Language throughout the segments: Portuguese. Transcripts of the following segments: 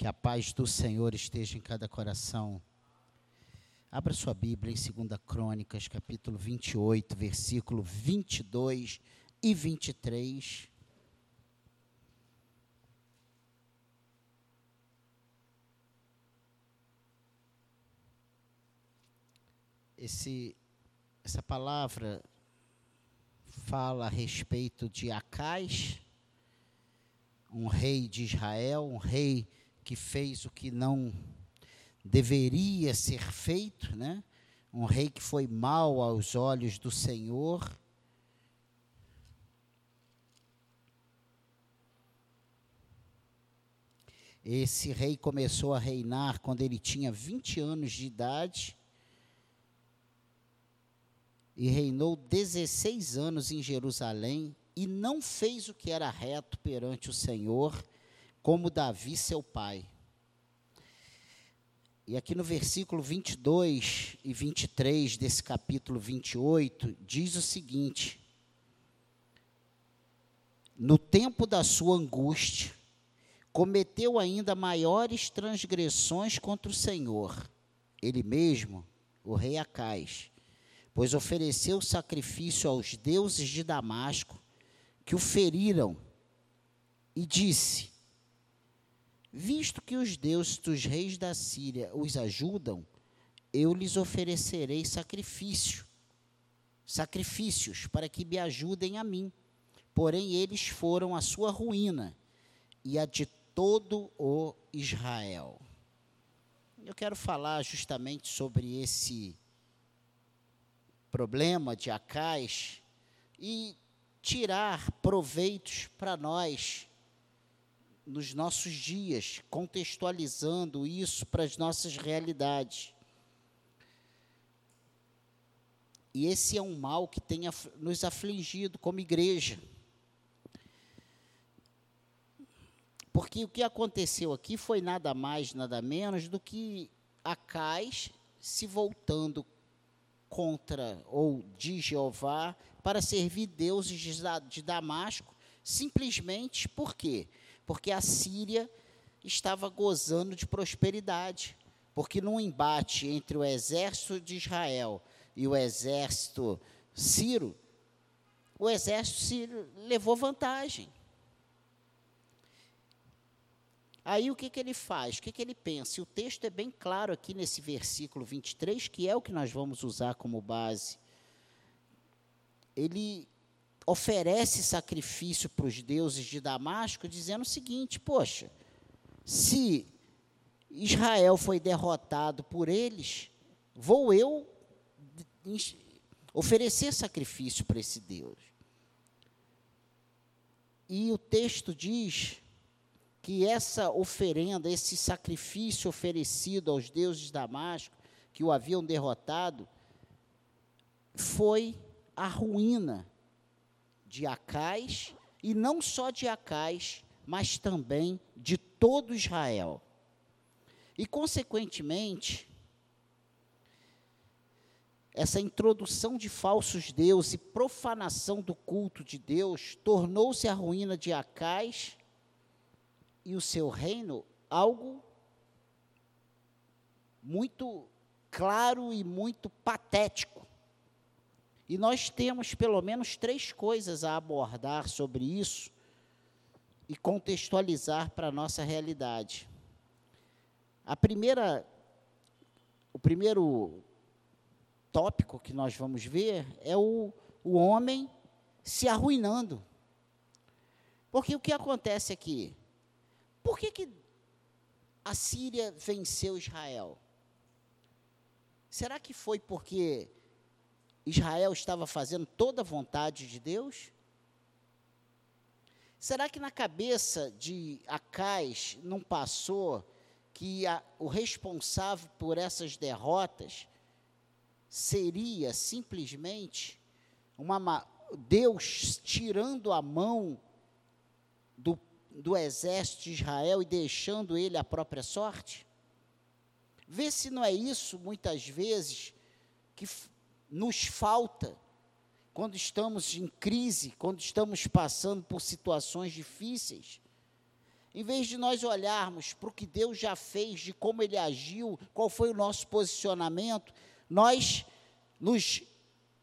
Que a paz do Senhor esteja em cada coração. Abra sua Bíblia em 2 Crônicas, capítulo 28, versículo 22 e 23. Esse, essa palavra fala a respeito de Acais, um rei de Israel, um rei que fez o que não deveria ser feito, né? Um rei que foi mal aos olhos do Senhor. Esse rei começou a reinar quando ele tinha 20 anos de idade e reinou 16 anos em Jerusalém e não fez o que era reto perante o Senhor, como Davi, seu pai. E aqui no versículo 22 e 23 desse capítulo 28, diz o seguinte: No tempo da sua angústia, cometeu ainda maiores transgressões contra o Senhor, ele mesmo, o rei Acais, pois ofereceu sacrifício aos deuses de Damasco, que o feriram, e disse: Visto que os deuses dos reis da Síria os ajudam, eu lhes oferecerei sacrifício, sacrifícios para que me ajudem a mim. Porém, eles foram a sua ruína e a de todo o Israel. Eu quero falar justamente sobre esse problema de Acais e tirar proveitos para nós nos nossos dias, contextualizando isso para as nossas realidades. E esse é um mal que tem nos afligido como igreja. Porque o que aconteceu aqui foi nada mais, nada menos do que Acais se voltando contra ou de Jeová para servir deuses de Damasco, simplesmente por quê? Porque a Síria estava gozando de prosperidade. Porque num embate entre o exército de Israel e o exército Ciro, o exército Ciro levou vantagem. Aí o que, que ele faz? O que, que ele pensa? E o texto é bem claro aqui nesse versículo 23, que é o que nós vamos usar como base. Ele oferece sacrifício para os deuses de Damasco, dizendo o seguinte: poxa, se Israel foi derrotado por eles, vou eu oferecer sacrifício para esse Deus. E o texto diz que essa oferenda, esse sacrifício oferecido aos deuses de Damasco, que o haviam derrotado, foi a ruína de Acais, e não só de Acais, mas também de todo Israel. E, consequentemente, essa introdução de falsos deuses e profanação do culto de Deus tornou-se a ruína de Acais e o seu reino algo muito claro e muito patético. E nós temos pelo menos três coisas a abordar sobre isso e contextualizar para a nossa realidade. A primeira, o primeiro tópico que nós vamos ver é o, o homem se arruinando. Porque o que acontece aqui? Por que, que a Síria venceu Israel? Será que foi porque Israel estava fazendo toda a vontade de Deus? Será que na cabeça de Acais não passou que a, o responsável por essas derrotas seria simplesmente uma, Deus tirando a mão do do exército de Israel e deixando ele à própria sorte? Vê se não é isso, muitas vezes, que nos falta quando estamos em crise, quando estamos passando por situações difíceis. Em vez de nós olharmos para o que Deus já fez, de como Ele agiu, qual foi o nosso posicionamento, nós nos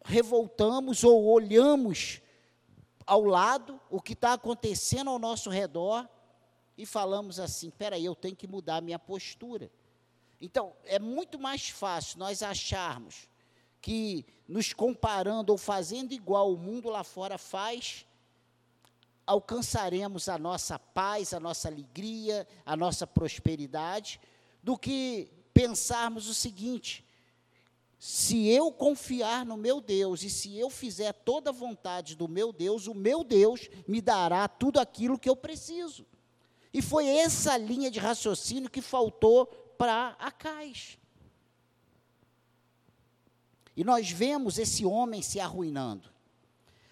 revoltamos ou olhamos ao lado o que está acontecendo ao nosso redor e falamos assim: peraí, eu tenho que mudar minha postura. Então, é muito mais fácil nós acharmos que nos comparando ou fazendo igual o mundo lá fora faz, alcançaremos a nossa paz, a nossa alegria, a nossa prosperidade, do que pensarmos o seguinte: se eu confiar no meu Deus e se eu fizer toda a vontade do meu Deus, o meu Deus me dará tudo aquilo que eu preciso. E foi essa linha de raciocínio que faltou para Acais. E nós vemos esse homem se arruinando.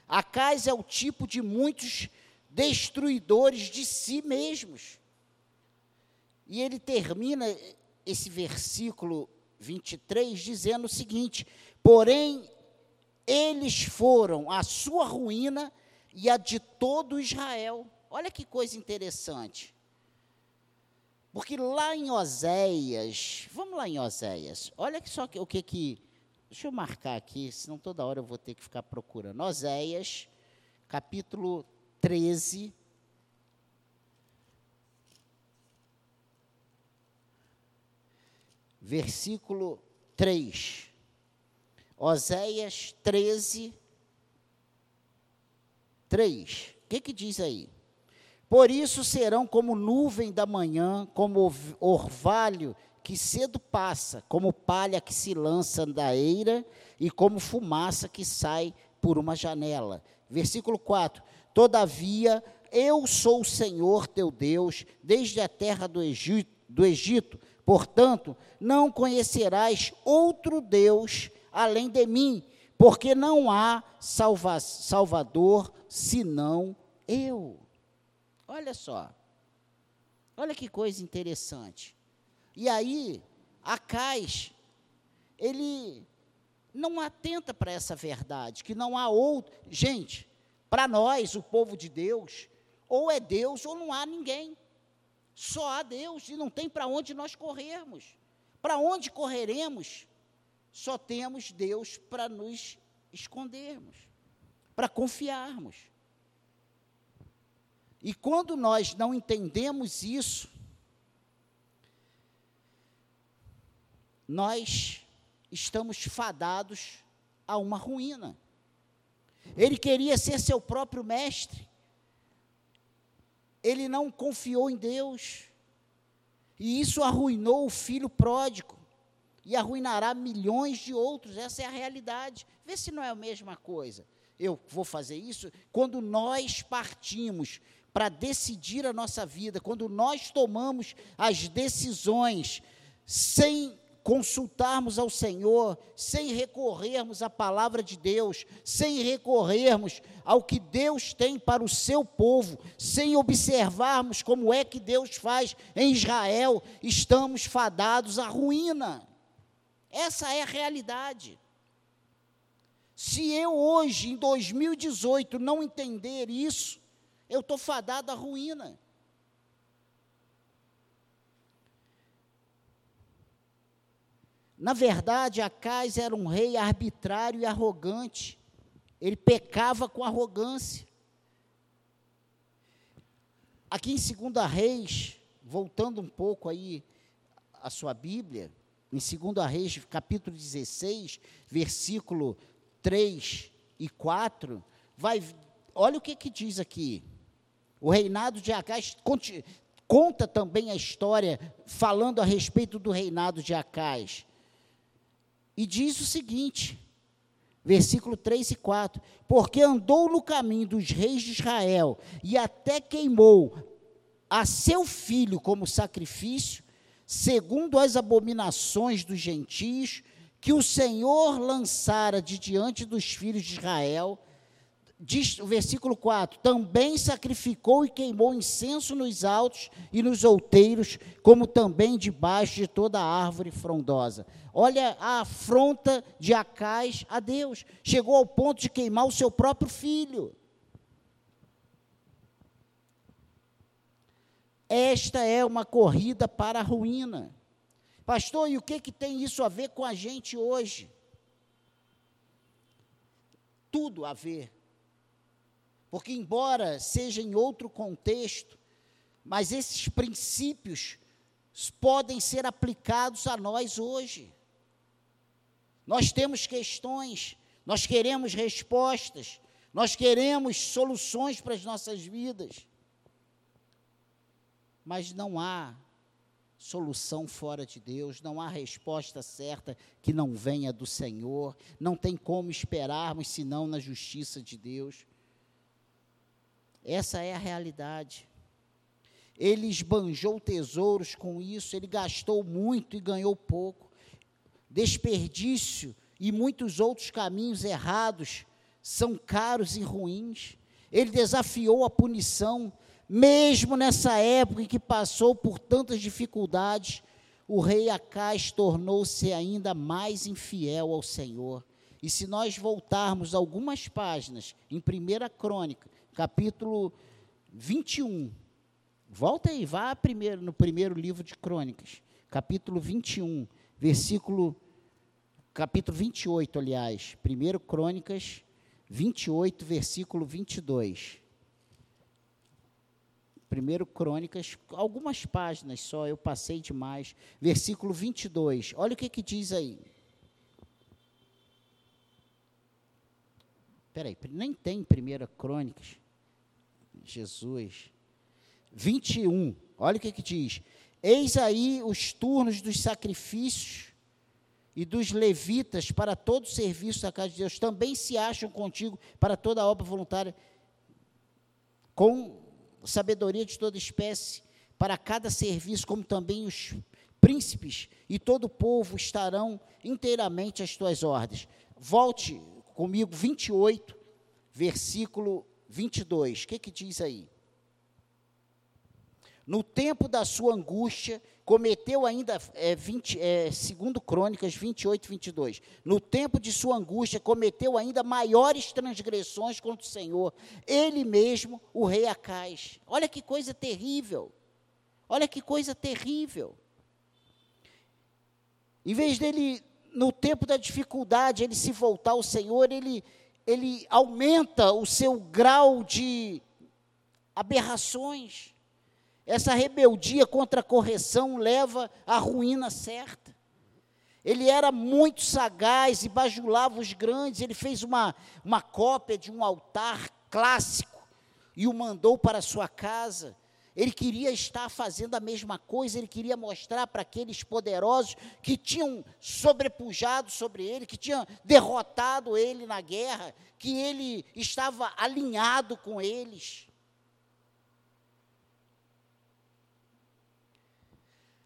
Acais é o tipo de muitos destruidores de si mesmos. E ele termina esse versículo 23 dizendo o seguinte: Porém, eles foram a sua ruína e a de todo Israel. Olha que coisa interessante. Porque lá em Oséias, vamos lá em Oséias, olha só o que que. Deixa eu marcar aqui, senão toda hora eu vou ter que ficar procurando. Oséias, capítulo 13. Versículo 3. Oséias 13, 3. O que, que diz aí? Por isso serão como nuvem da manhã, como orvalho que cedo passa, como palha que se lança da eira e como fumaça que sai por uma janela. Versículo 4: Todavia, eu sou o Senhor teu Deus, desde a terra do Egito, do Egito. Portanto, não conhecerás outro Deus além de mim, porque não há salva Salvador senão eu. Olha só. Olha que coisa interessante. E aí, Acais, ele não atenta para essa verdade, que não há outro. Gente, para nós, o povo de Deus, ou é Deus ou não há ninguém. Só há Deus e não tem para onde nós corrermos. Para onde correremos? Só temos Deus para nos escondermos, para confiarmos. E quando nós não entendemos isso, nós estamos fadados a uma ruína. Ele queria ser seu próprio mestre. Ele não confiou em Deus. E isso arruinou o filho pródigo. E arruinará milhões de outros. Essa é a realidade. Vê se não é a mesma coisa. Eu vou fazer isso quando nós partimos para decidir a nossa vida, quando nós tomamos as decisões sem consultarmos ao Senhor, sem recorrermos à palavra de Deus, sem recorrermos ao que Deus tem para o seu povo, sem observarmos como é que Deus faz em Israel, estamos fadados à ruína. Essa é a realidade. Se eu hoje, em 2018, não entender isso, eu estou fadado à ruína. Na verdade, Acais era um rei arbitrário e arrogante. Ele pecava com arrogância. Aqui em 2 Reis, voltando um pouco aí a sua Bíblia, em 2 Reis, capítulo 16, versículo 3 e 4, vai, olha o que, que diz aqui. O reinado de Acais conta também a história falando a respeito do reinado de Acais. E diz o seguinte, versículo 3 e 4: Porque andou no caminho dos reis de Israel e até queimou a seu filho como sacrifício, segundo as abominações dos gentios, que o Senhor lançara de diante dos filhos de Israel, diz o versículo 4: também sacrificou e queimou incenso nos altos e nos outeiros, como também debaixo de toda árvore frondosa. Olha a afronta de Acais a Deus. Chegou ao ponto de queimar o seu próprio filho. esta é uma corrida para a ruína. Pastor, e o que, que tem isso a ver com a gente hoje? Tudo a ver. Porque, embora seja em outro contexto, mas esses princípios podem ser aplicados a nós hoje. Nós temos questões, nós queremos respostas, nós queremos soluções para as nossas vidas. Mas não há solução fora de Deus, não há resposta certa que não venha do Senhor, não tem como esperarmos senão na justiça de Deus. Essa é a realidade. Ele esbanjou tesouros com isso, ele gastou muito e ganhou pouco. Desperdício e muitos outros caminhos errados são caros e ruins. Ele desafiou a punição, mesmo nessa época em que passou por tantas dificuldades, o rei Acais tornou-se ainda mais infiel ao Senhor. E se nós voltarmos algumas páginas em 1 Crônica, capítulo 21, volta aí, vá primeiro no primeiro livro de Crônicas, capítulo 21, versículo capítulo 28, aliás, 1 Crônicas 28, versículo 22. 1 Crônicas, algumas páginas só, eu passei demais. Versículo 22, olha o que, que diz aí. Espera aí, nem tem 1 Crônicas. Jesus. 21, olha o que, que diz. Eis aí os turnos dos sacrifícios e dos levitas para todo o serviço da casa de Deus também se acham contigo para toda a obra voluntária, com sabedoria de toda espécie, para cada serviço, como também os príncipes e todo o povo estarão inteiramente às tuas ordens. Volte comigo, 28, versículo 22. O que, que diz aí? No tempo da sua angústia, cometeu ainda, é, 20, é, segundo Crônicas 28, 22, no tempo de sua angústia, cometeu ainda maiores transgressões contra o Senhor, ele mesmo, o rei Acais. Olha que coisa terrível, olha que coisa terrível. Em vez dele, no tempo da dificuldade, ele se voltar ao Senhor, ele, ele aumenta o seu grau de aberrações. Essa rebeldia contra a correção leva à ruína certa. Ele era muito sagaz e bajulava os grandes. Ele fez uma, uma cópia de um altar clássico e o mandou para sua casa. Ele queria estar fazendo a mesma coisa, ele queria mostrar para aqueles poderosos que tinham sobrepujado sobre ele, que tinham derrotado ele na guerra, que ele estava alinhado com eles.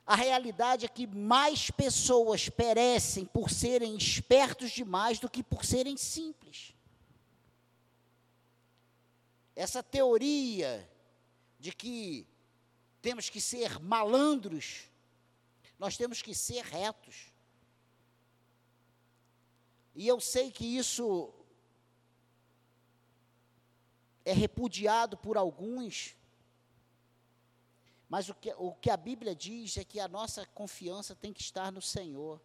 A realidade é que mais pessoas perecem por serem espertos demais do que por serem simples. Essa teoria de que temos que ser malandros, nós temos que ser retos. E eu sei que isso é repudiado por alguns, mas o que, o que a Bíblia diz é que a nossa confiança tem que estar no Senhor.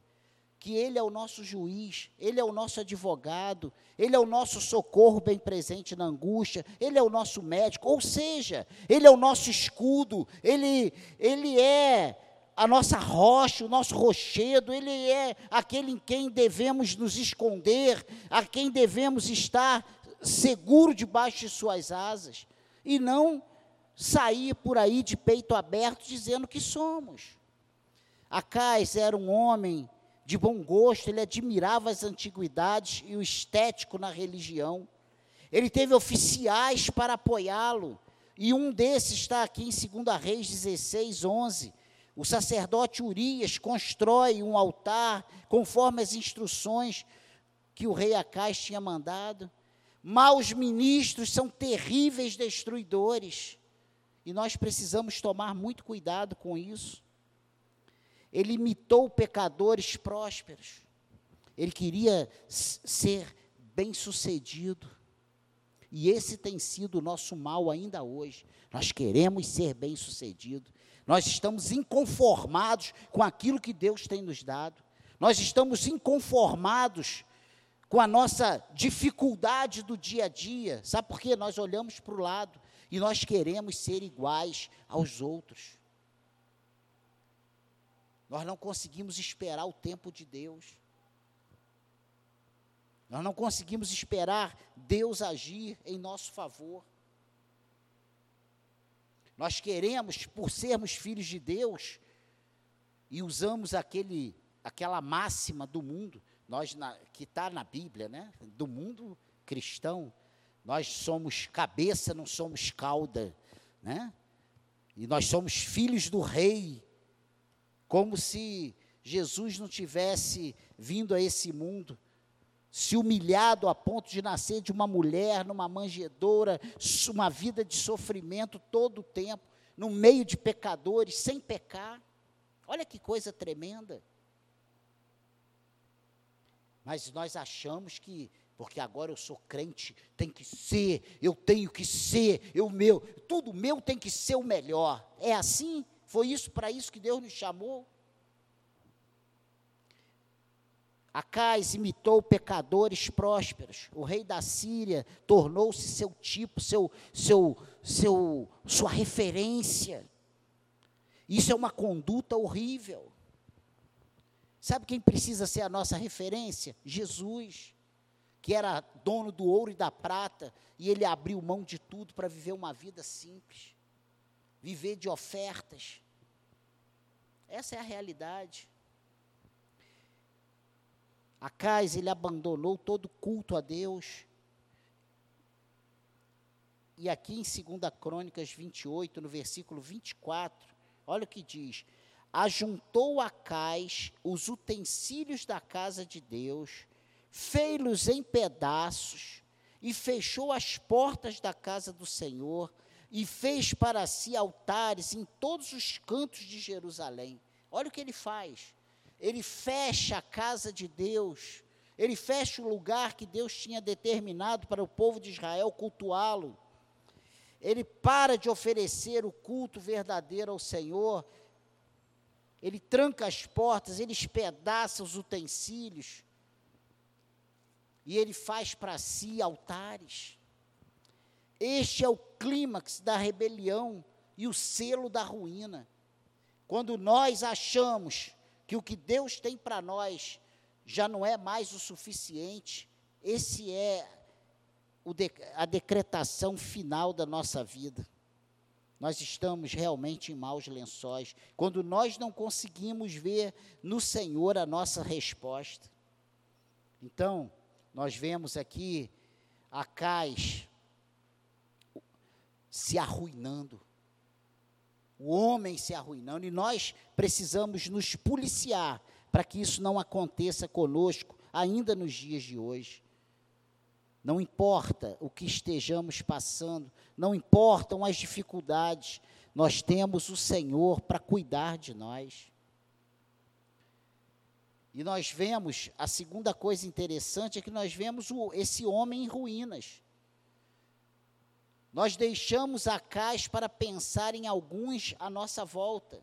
Que Ele é o nosso juiz, Ele é o nosso advogado, Ele é o nosso socorro bem presente na angústia, Ele é o nosso médico, ou seja, Ele é o nosso escudo, Ele, Ele é a nossa rocha, o nosso rochedo, Ele é aquele em quem devemos nos esconder, a quem devemos estar seguro debaixo de Suas asas, e não sair por aí de peito aberto dizendo que somos. Acais era um homem de bom gosto, ele admirava as antiguidades e o estético na religião. Ele teve oficiais para apoiá-lo, e um desses está aqui em 2 Reis 16, 11. O sacerdote Urias constrói um altar conforme as instruções que o rei Acais tinha mandado. Maus ministros são terríveis destruidores. E nós precisamos tomar muito cuidado com isso. Ele imitou pecadores prósperos. Ele queria ser bem-sucedido. E esse tem sido o nosso mal ainda hoje. Nós queremos ser bem-sucedidos. Nós estamos inconformados com aquilo que Deus tem nos dado. Nós estamos inconformados com a nossa dificuldade do dia a dia. Sabe por quê? Nós olhamos para o lado e nós queremos ser iguais aos outros. Nós não conseguimos esperar o tempo de Deus. Nós não conseguimos esperar Deus agir em nosso favor. Nós queremos, por sermos filhos de Deus, e usamos aquele, aquela máxima do mundo, nós na, que está na Bíblia, né? Do mundo cristão, nós somos cabeça, não somos cauda, né? E nós somos filhos do rei, como se Jesus não tivesse vindo a esse mundo, se humilhado a ponto de nascer de uma mulher numa manjedoura, uma vida de sofrimento todo o tempo, no meio de pecadores, sem pecar. Olha que coisa tremenda. Mas nós achamos que, porque agora eu sou crente, tem que ser, eu tenho que ser, eu meu, tudo meu tem que ser o melhor. É assim? Foi isso para isso que Deus nos chamou? Acais imitou pecadores prósperos. O rei da Síria tornou-se seu tipo, seu, seu, seu, sua referência. Isso é uma conduta horrível. Sabe quem precisa ser a nossa referência? Jesus, que era dono do ouro e da prata, e ele abriu mão de tudo para viver uma vida simples, viver de ofertas. Essa é a realidade. Acais, ele abandonou todo culto a Deus. E aqui em 2 Crônicas 28, no versículo 24, olha o que diz: Ajuntou Acais os utensílios da casa de Deus, fei-los em pedaços, e fechou as portas da casa do Senhor, e fez para si altares em todos os cantos de Jerusalém. Olha o que ele faz ele fecha a casa de Deus, ele fecha o lugar que Deus tinha determinado para o povo de Israel cultuá-lo. Ele para de oferecer o culto verdadeiro ao Senhor, ele tranca as portas, ele espedaça os utensílios, e ele faz para si altares. Este é o clímax da rebelião e o selo da ruína. Quando nós achamos que o que Deus tem para nós já não é mais o suficiente, esse é de, a decretação final da nossa vida. Nós estamos realmente em maus lençóis, quando nós não conseguimos ver no Senhor a nossa resposta. Então, nós vemos aqui Acais se arruinando, o homem se arruinando, e nós precisamos nos policiar para que isso não aconteça conosco ainda nos dias de hoje. Não importa o que estejamos passando, não importam as dificuldades, nós temos o Senhor para cuidar de nós. E nós vemos, a segunda coisa interessante é que nós vemos o, esse homem em ruínas. Nós deixamos a caixa para pensar em alguns à nossa volta.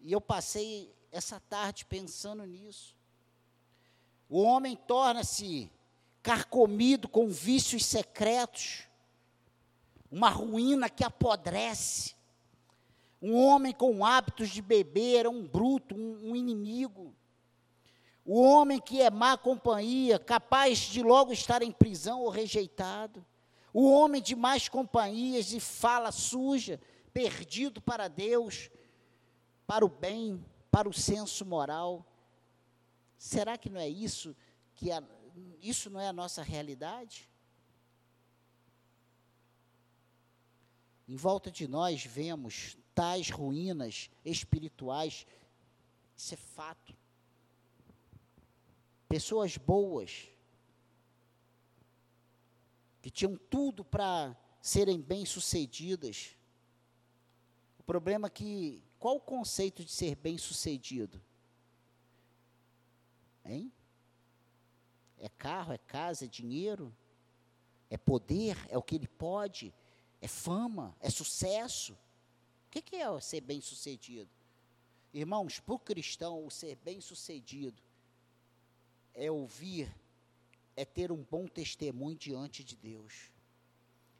E eu passei essa tarde pensando nisso. O homem torna-se carcomido com vícios secretos, uma ruína que apodrece. Um homem com hábitos de beber, um bruto, um, um inimigo. O homem que é má companhia, capaz de logo estar em prisão ou rejeitado o homem de mais companhias e fala suja, perdido para Deus, para o bem, para o senso moral. Será que não é isso que a, isso não é a nossa realidade? Em volta de nós vemos tais ruínas espirituais, isso é fato. Pessoas boas, que tinham tudo para serem bem-sucedidas. O problema é que, qual o conceito de ser bem-sucedido? Hein? É carro, é casa, é dinheiro? É poder? É o que ele pode? É fama? É sucesso? O que, que é ser bem-sucedido? Irmãos, para o cristão, o ser bem-sucedido é ouvir, é ter um bom testemunho diante de Deus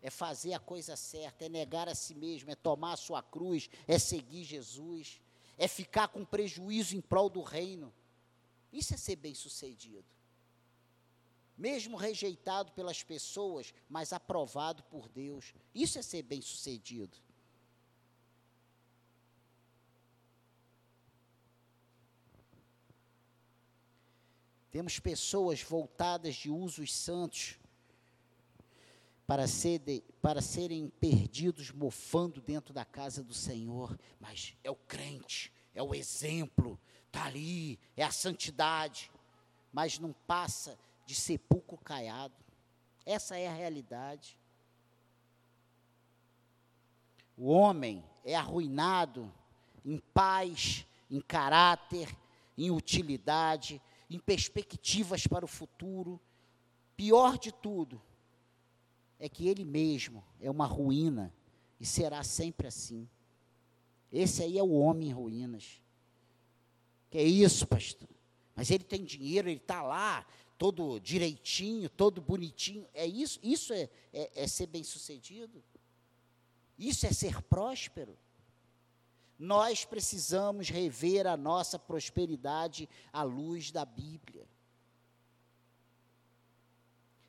é fazer a coisa certa, é negar a si mesmo, é tomar a sua cruz, é seguir Jesus, é ficar com prejuízo em prol do reino. Isso é ser bem-sucedido. Mesmo rejeitado pelas pessoas, mas aprovado por Deus. Isso é ser bem-sucedido. Temos pessoas voltadas de usos santos para, ser de, para serem perdidos mofando dentro da casa do Senhor, mas é o crente, é o exemplo, está ali, é a santidade, mas não passa de sepulcro caiado. Essa é a realidade. O homem é arruinado em paz, em caráter, em utilidade, em perspectivas para o futuro. Pior de tudo, é que ele mesmo é uma ruína e será sempre assim. Esse aí é o homem em ruínas. Que é isso, pastor? Mas ele tem dinheiro, ele está lá, todo direitinho, todo bonitinho. É isso? Isso é, é, é ser bem-sucedido? Isso é ser próspero? Nós precisamos rever a nossa prosperidade à luz da Bíblia.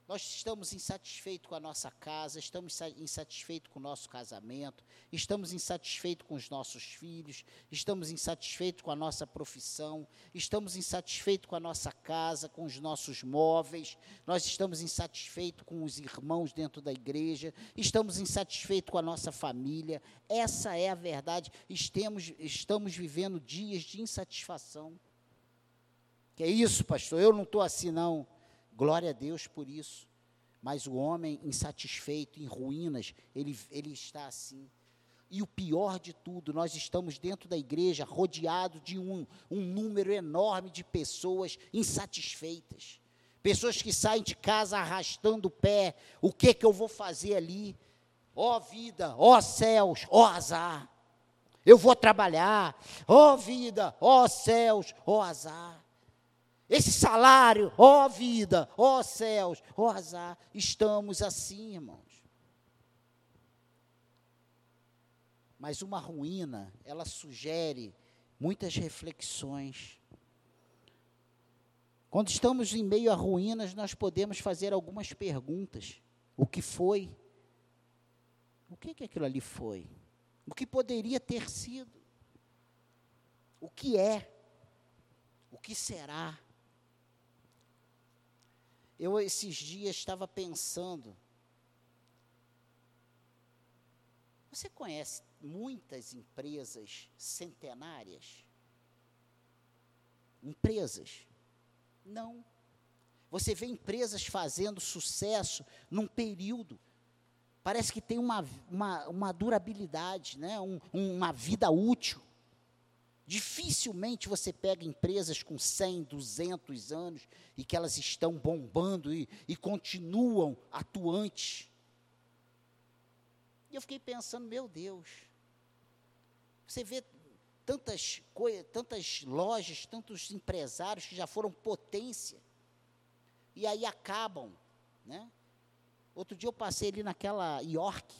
Nós estamos insatisfeitos com a nossa casa, estamos insatisfeitos com o nosso casamento, estamos insatisfeitos com os nossos filhos, estamos insatisfeitos com a nossa profissão, estamos insatisfeitos com a nossa casa, com os nossos móveis, nós estamos insatisfeitos com os irmãos dentro da igreja, estamos insatisfeitos com a nossa família. Essa é a verdade. Estamos, estamos vivendo dias de insatisfação. Que é isso, pastor? Eu não estou assim, não. Glória a Deus por isso. Mas o homem insatisfeito, em ruínas, ele, ele está assim. E o pior de tudo, nós estamos dentro da igreja rodeados de um, um número enorme de pessoas insatisfeitas. Pessoas que saem de casa arrastando o pé. O que que eu vou fazer ali? Ó oh, vida, ó oh, céus, ó oh, azar. Eu vou trabalhar. Ó vida, ó céus, ó azar. Esse salário, ó vida, ó céus, ó azar, estamos assim, irmãos. Mas uma ruína, ela sugere muitas reflexões. Quando estamos em meio a ruínas, nós podemos fazer algumas perguntas. O que foi? O que, que aquilo ali foi? O que poderia ter sido? O que é? O que será? Eu esses dias estava pensando. Você conhece muitas empresas centenárias? Empresas? Não. Você vê empresas fazendo sucesso num período. Parece que tem uma, uma, uma durabilidade, né? Um, uma vida útil. Dificilmente você pega empresas com 100, 200 anos e que elas estão bombando e, e continuam atuantes. E eu fiquei pensando, meu Deus, você vê tantas, tantas lojas, tantos empresários que já foram potência e aí acabam, né? Outro dia eu passei ali naquela York,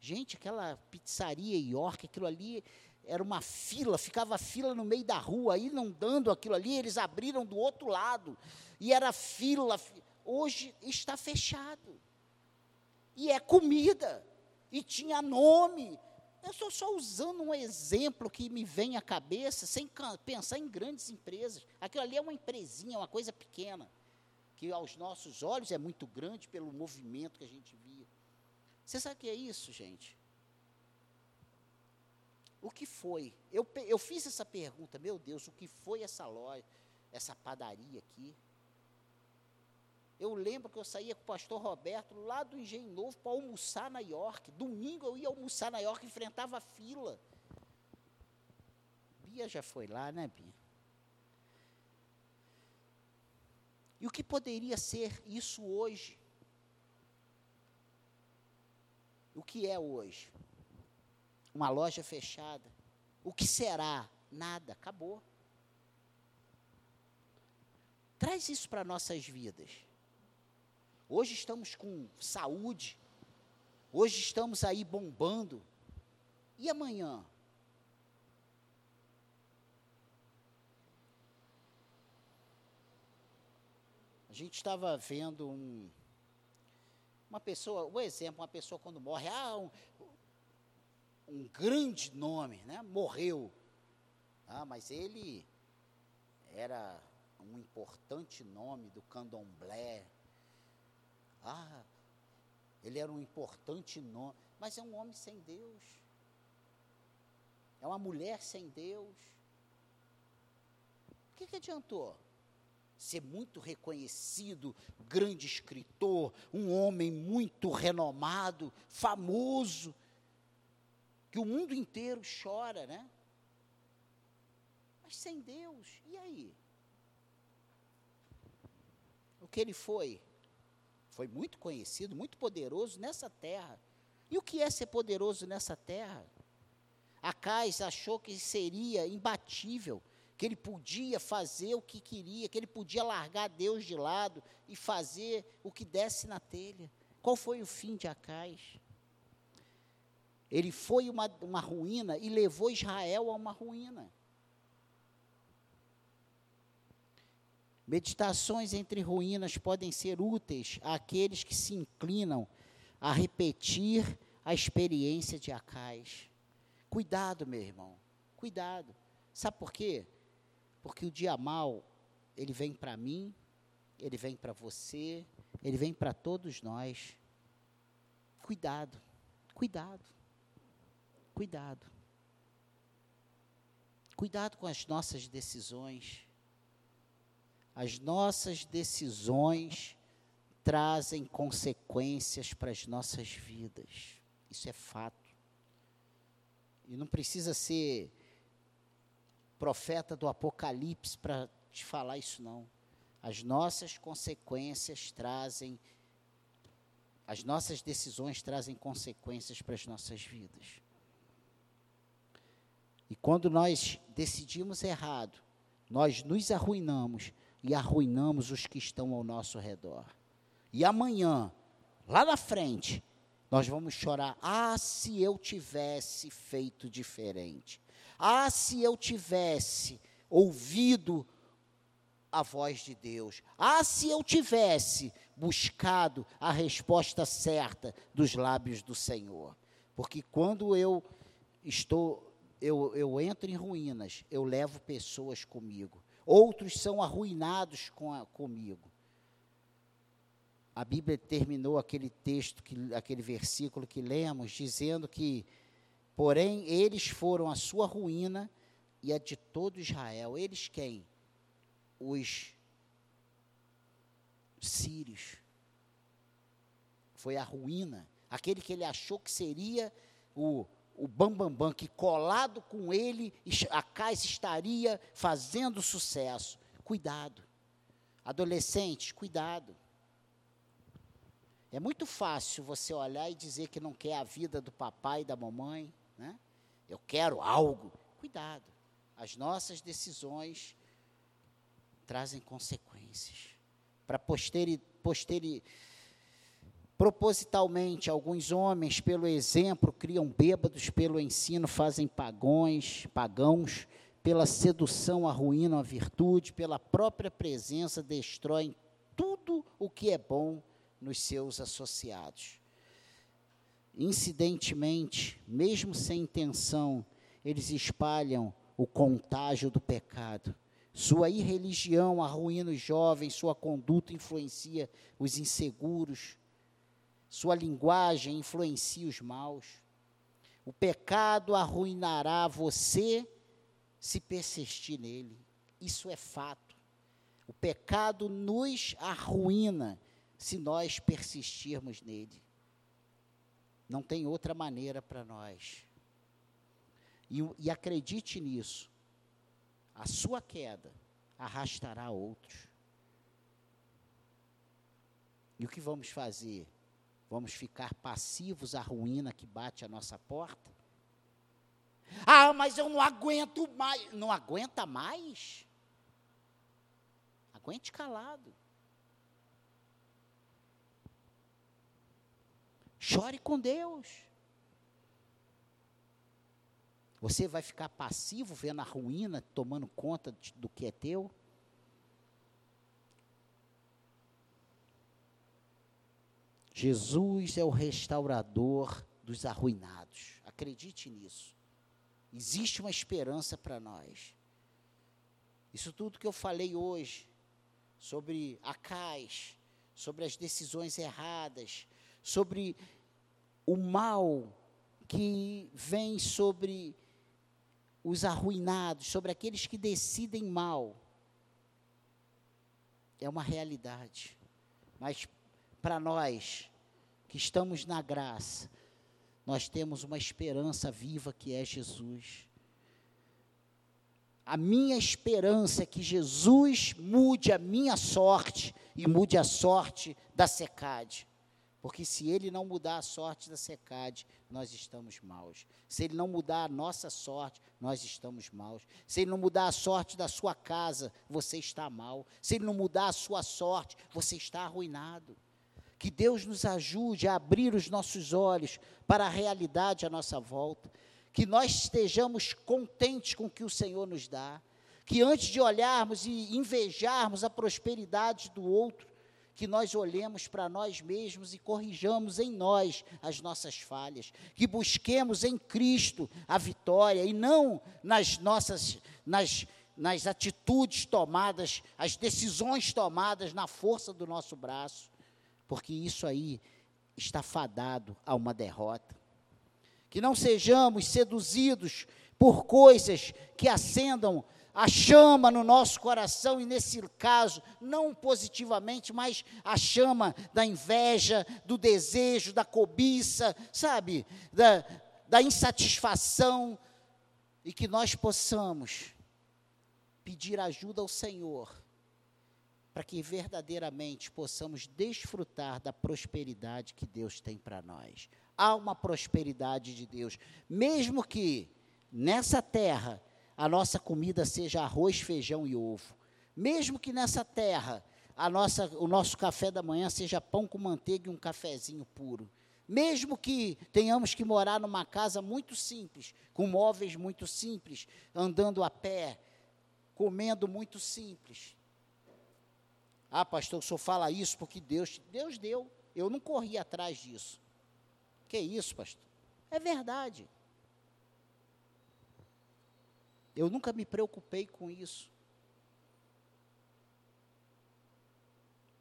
gente, aquela pizzaria York, aquilo ali era uma fila, ficava fila no meio da rua, aí não dando aquilo ali, eles abriram do outro lado, e era fila. Hoje está fechado. E é comida, e tinha nome. Eu estou só usando um exemplo que me vem à cabeça, sem pensar em grandes empresas. Aquilo ali é uma empresinha, uma coisa pequena, que aos nossos olhos é muito grande pelo movimento que a gente via. Você sabe o que é isso, gente? O que foi? Eu, eu fiz essa pergunta, meu Deus, o que foi essa loja, essa padaria aqui? Eu lembro que eu saía com o pastor Roberto lá do Engenho Novo para almoçar na York. Domingo eu ia almoçar na York, enfrentava fila. Bia já foi lá, né, Bia? E o que poderia ser isso hoje? O que é hoje? Uma loja fechada. O que será? Nada, acabou. Traz isso para nossas vidas. Hoje estamos com saúde, hoje estamos aí bombando. E amanhã? A gente estava vendo um, uma pessoa, um exemplo, uma pessoa quando morre, ah, um, um grande nome, né? Morreu. Ah, mas ele era um importante nome do candomblé. Ah, ele era um importante nome, mas é um homem sem Deus. É uma mulher sem Deus. O que, que adiantou? Ser muito reconhecido, grande escritor, um homem muito renomado, famoso, que o mundo inteiro chora, né? Mas sem Deus, e aí? o que ele foi? Foi muito conhecido, muito poderoso nessa terra. E o que é ser poderoso nessa terra? Acais achou que seria imbatível, que ele podia fazer o que queria, que ele podia largar Deus de lado e fazer o que desse na telha. Qual foi o fim de Acais? Ele foi uma, uma ruína e levou Israel a uma ruína. Meditações entre ruínas podem ser úteis àqueles que se inclinam a repetir a experiência de Acais. Cuidado, meu irmão, cuidado. Sabe por quê? Porque o dia mal, ele vem para mim, ele vem para você, ele vem para todos nós. Cuidado, cuidado, cuidado. Cuidado com as nossas decisões as nossas decisões trazem consequências para as nossas vidas. Isso é fato. E não precisa ser profeta do Apocalipse para te falar isso, não. As nossas consequências trazem, as nossas decisões trazem consequências para as nossas vidas. E quando nós decidimos errado, nós nos arruinamos e arruinamos os que estão ao nosso redor. E amanhã, lá na frente, nós vamos chorar: ah, se eu tivesse feito diferente. Ah, se eu tivesse ouvido a voz de Deus. Ah, se eu tivesse buscado a resposta certa dos lábios do Senhor. Porque quando eu estou, eu, eu entro em ruínas, eu levo pessoas comigo outros são arruinados com a, comigo. A Bíblia terminou aquele texto, que, aquele versículo que lemos, dizendo que, porém, eles foram a sua ruína e a de todo Israel. Eles quem? Os sírios. Foi a ruína. Aquele que ele achou que seria o o Bambambam, Bam, Bam, que colado com ele, a casa estaria fazendo sucesso. Cuidado. Adolescentes, cuidado. É muito fácil você olhar e dizer que não quer a vida do papai e da mamãe, né? Eu quero algo. Cuidado. As nossas decisões trazem consequências. Para posteri, posteri, Propositalmente, alguns homens, pelo exemplo, criam bêbados, pelo ensino fazem pagões, pagãos, pela sedução arruinam a virtude, pela própria presença destroem tudo o que é bom nos seus associados. Incidentemente, mesmo sem intenção, eles espalham o contágio do pecado. Sua irreligião arruína os jovens, sua conduta influencia os inseguros, sua linguagem influencia os maus. O pecado arruinará você se persistir nele. Isso é fato. O pecado nos arruína se nós persistirmos nele. Não tem outra maneira para nós. E, e acredite nisso: a sua queda arrastará outros. E o que vamos fazer? Vamos ficar passivos à ruína que bate à nossa porta? Ah, mas eu não aguento mais. Não aguenta mais? Aguente calado. Chore com Deus. Você vai ficar passivo vendo a ruína tomando conta do que é teu? Jesus é o restaurador dos arruinados. Acredite nisso. Existe uma esperança para nós. Isso tudo que eu falei hoje sobre a CAIS, sobre as decisões erradas, sobre o mal que vem sobre os arruinados, sobre aqueles que decidem mal. É uma realidade. Mas para nós que estamos na graça, nós temos uma esperança viva que é Jesus. A minha esperança é que Jesus mude a minha sorte e mude a sorte da secade. Porque se ele não mudar a sorte da secade, nós estamos maus. Se ele não mudar a nossa sorte, nós estamos maus. Se ele não mudar a sorte da sua casa, você está mal. Se ele não mudar a sua sorte, você está arruinado. Que Deus nos ajude a abrir os nossos olhos para a realidade à nossa volta. Que nós estejamos contentes com o que o Senhor nos dá. Que antes de olharmos e invejarmos a prosperidade do outro, que nós olhemos para nós mesmos e corrijamos em nós as nossas falhas, que busquemos em Cristo a vitória e não nas nossas nas, nas atitudes tomadas, as decisões tomadas na força do nosso braço, porque isso aí está fadado a uma derrota. Que não sejamos seduzidos por coisas que acendam a chama no nosso coração, e nesse caso, não positivamente, mas a chama da inveja, do desejo, da cobiça, sabe, da, da insatisfação, e que nós possamos pedir ajuda ao Senhor, para que verdadeiramente possamos desfrutar da prosperidade que Deus tem para nós. Há uma prosperidade de Deus, mesmo que nessa terra a nossa comida seja arroz, feijão e ovo. Mesmo que nessa terra a nossa, o nosso café da manhã seja pão com manteiga e um cafezinho puro. Mesmo que tenhamos que morar numa casa muito simples, com móveis muito simples, andando a pé, comendo muito simples. Ah, pastor, o senhor fala isso porque Deus, Deus deu. Eu não corri atrás disso. Que isso, pastor? É verdade. Eu nunca me preocupei com isso.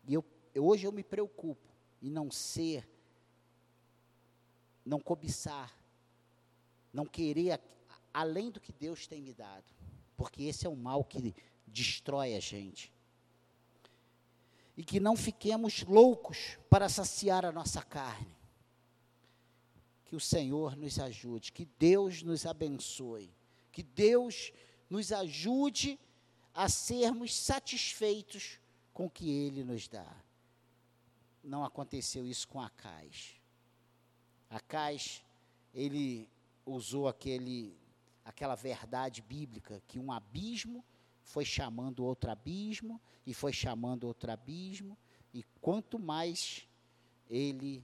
E eu, hoje eu me preocupo em não ser, não cobiçar, não querer além do que Deus tem me dado. Porque esse é o mal que destrói a gente. E que não fiquemos loucos para saciar a nossa carne. Que o Senhor nos ajude, que Deus nos abençoe que Deus nos ajude a sermos satisfeitos com o que Ele nos dá. Não aconteceu isso com Acais. Acais, ele usou aquele, aquela verdade bíblica que um abismo foi chamando outro abismo e foi chamando outro abismo e quanto mais ele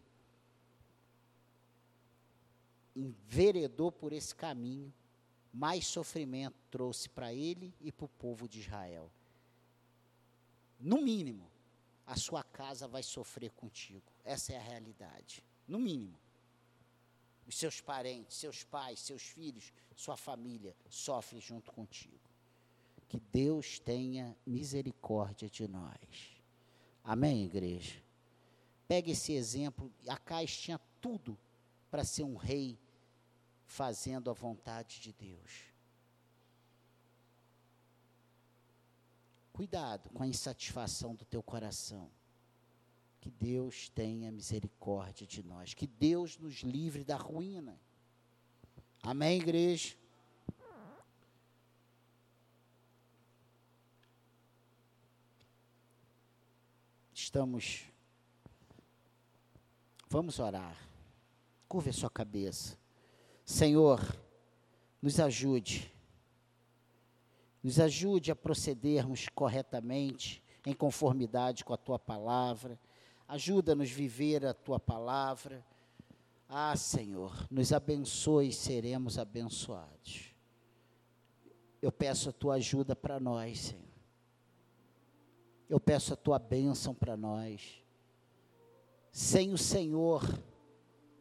enveredou por esse caminho, mais sofrimento trouxe para ele e para o povo de Israel. No mínimo, a sua casa vai sofrer contigo. Essa é a realidade. No mínimo. Os seus parentes, seus pais, seus filhos, sua família sofrem junto contigo. Que Deus tenha misericórdia de nós. Amém, igreja? Pega esse exemplo. Acais tinha tudo para ser um rei fazendo a vontade de Deus. Cuidado com a insatisfação do teu coração. Que Deus tenha misericórdia de nós. Que Deus nos livre da ruína. Amém, igreja? Estamos Vamos orar. Curva a sua cabeça. Senhor, nos ajude. Nos ajude a procedermos corretamente, em conformidade com a tua palavra. Ajuda-nos a viver a tua palavra. Ah, Senhor, nos abençoe e seremos abençoados. Eu peço a tua ajuda para nós, Senhor. Eu peço a tua bênção para nós. Sem o Senhor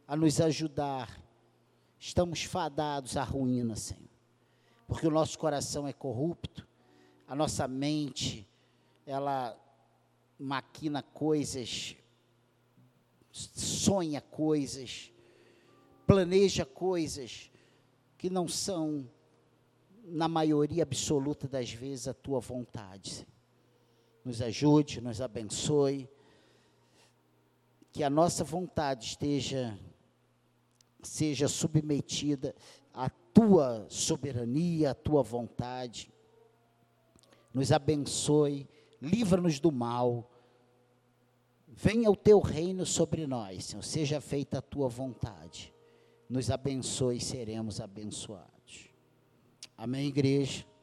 a nos ajudar, estamos fadados à ruína, Senhor. Porque o nosso coração é corrupto, a nossa mente, ela maquina coisas, sonha coisas, planeja coisas que não são, na maioria absoluta das vezes, a tua vontade. Nos ajude, nos abençoe, que a nossa vontade esteja, seja submetida à tua soberania, à tua vontade. Nos abençoe, livra-nos do mal. Venha o teu reino sobre nós, Senhor, seja feita a tua vontade. Nos abençoe e seremos abençoados. Amém, igreja?